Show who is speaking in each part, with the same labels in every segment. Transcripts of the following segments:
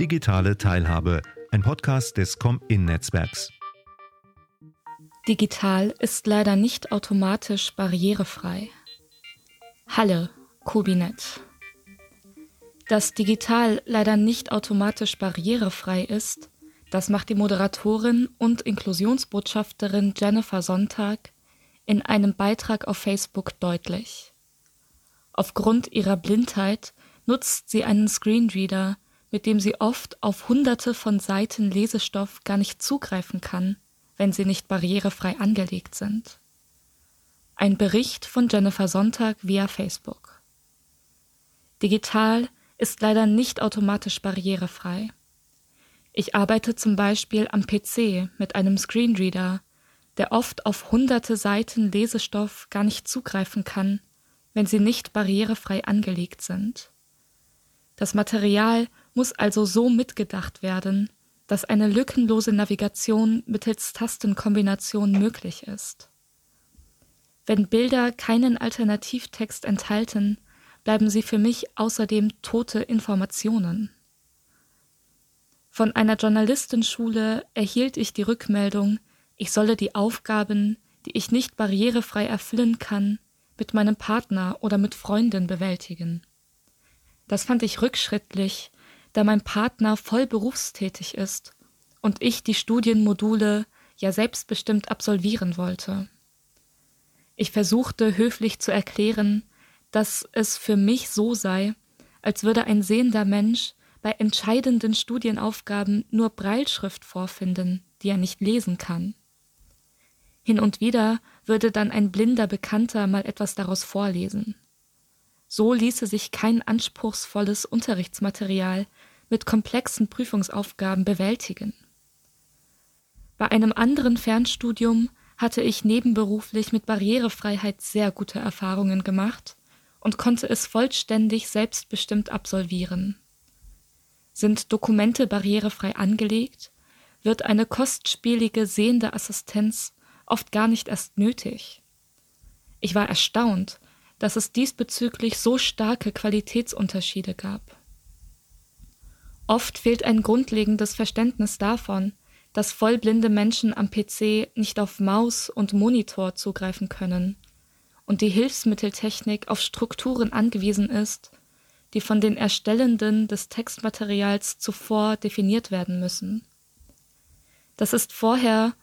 Speaker 1: Digitale Teilhabe, ein Podcast des Com-In-Netzwerks.
Speaker 2: Digital ist leider nicht automatisch barrierefrei. Halle, Kubinet. Dass digital leider nicht automatisch barrierefrei ist, das macht die Moderatorin und Inklusionsbotschafterin Jennifer Sonntag in einem Beitrag auf Facebook deutlich. Aufgrund ihrer Blindheit nutzt sie einen Screenreader, mit dem sie oft auf hunderte von Seiten Lesestoff gar nicht zugreifen kann, wenn sie nicht barrierefrei angelegt sind. Ein Bericht von Jennifer Sonntag via Facebook. Digital ist leider nicht automatisch barrierefrei. Ich arbeite zum Beispiel am PC mit einem Screenreader, der oft auf hunderte Seiten Lesestoff gar nicht zugreifen kann, wenn sie nicht barrierefrei angelegt sind. Das Material muss also so mitgedacht werden, dass eine lückenlose Navigation mittels Tastenkombination möglich ist. Wenn Bilder keinen Alternativtext enthalten, bleiben sie für mich außerdem tote Informationen. Von einer Journalistenschule erhielt ich die Rückmeldung, ich solle die Aufgaben, die ich nicht barrierefrei erfüllen kann, mit meinem Partner oder mit Freunden bewältigen. Das fand ich rückschrittlich, da mein Partner voll berufstätig ist und ich die Studienmodule ja selbstbestimmt absolvieren wollte. Ich versuchte höflich zu erklären, dass es für mich so sei, als würde ein sehender Mensch bei entscheidenden Studienaufgaben nur Breilschrift vorfinden, die er nicht lesen kann. Hin und wieder würde dann ein blinder Bekannter mal etwas daraus vorlesen. So ließe sich kein anspruchsvolles Unterrichtsmaterial mit komplexen Prüfungsaufgaben bewältigen. Bei einem anderen Fernstudium hatte ich nebenberuflich mit Barrierefreiheit sehr gute Erfahrungen gemacht und konnte es vollständig selbstbestimmt absolvieren. Sind Dokumente barrierefrei angelegt, wird eine kostspielige sehende Assistenz oft gar nicht erst nötig. Ich war erstaunt, dass es diesbezüglich so starke Qualitätsunterschiede gab. Oft fehlt ein grundlegendes Verständnis davon, dass vollblinde Menschen am PC nicht auf Maus und Monitor zugreifen können und die Hilfsmitteltechnik auf Strukturen angewiesen ist, die von den Erstellenden des Textmaterials zuvor definiert werden müssen. Das ist vorher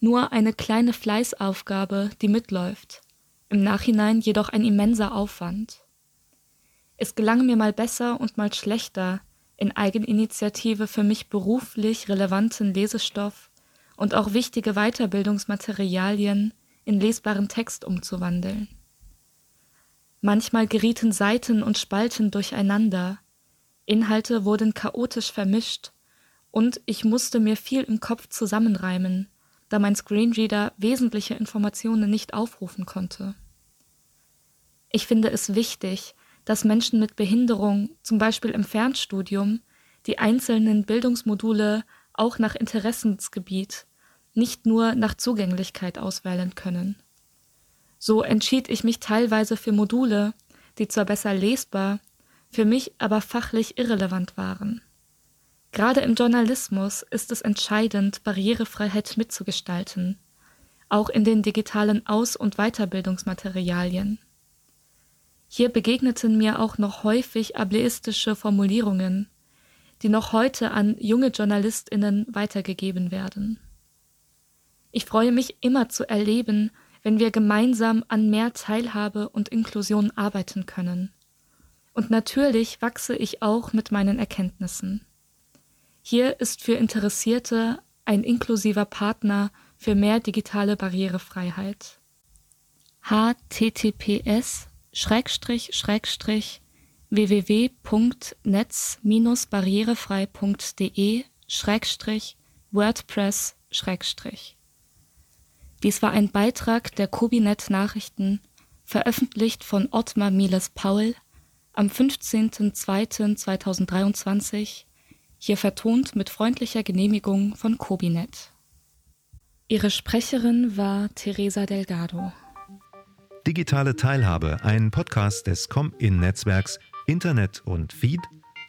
Speaker 2: nur eine kleine Fleißaufgabe, die mitläuft, im Nachhinein jedoch ein immenser Aufwand. Es gelang mir mal besser und mal schlechter, in Eigeninitiative für mich beruflich relevanten Lesestoff und auch wichtige Weiterbildungsmaterialien in lesbaren Text umzuwandeln. Manchmal gerieten Seiten und Spalten durcheinander, Inhalte wurden chaotisch vermischt, und ich musste mir viel im Kopf zusammenreimen, da mein Screenreader wesentliche Informationen nicht aufrufen konnte. Ich finde es wichtig, dass Menschen mit Behinderung, zum Beispiel im Fernstudium, die einzelnen Bildungsmodule auch nach Interessensgebiet, nicht nur nach Zugänglichkeit auswählen können. So entschied ich mich teilweise für Module, die zwar besser lesbar, für mich aber fachlich irrelevant waren. Gerade im Journalismus ist es entscheidend, Barrierefreiheit mitzugestalten, auch in den digitalen Aus- und Weiterbildungsmaterialien. Hier begegneten mir auch noch häufig ableistische Formulierungen, die noch heute an junge Journalistinnen weitergegeben werden. Ich freue mich immer zu erleben, wenn wir gemeinsam an mehr Teilhabe und Inklusion arbeiten können. Und natürlich wachse ich auch mit meinen Erkenntnissen. Hier ist für Interessierte ein inklusiver Partner für mehr digitale Barrierefreiheit. https www.netz-barrierefrei.de WordPress Dies war ein Beitrag der Kobinet Nachrichten, veröffentlicht von Ottmar Miles Paul am 15.02.2023 hier vertont mit freundlicher Genehmigung von Kobinet. Ihre Sprecherin war Teresa Delgado.
Speaker 1: Digitale Teilhabe, ein Podcast des COM-In-Netzwerks Internet und Feed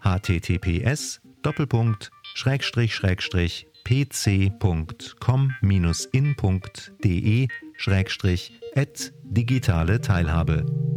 Speaker 1: https pc.com-in.de digitale Teilhabe.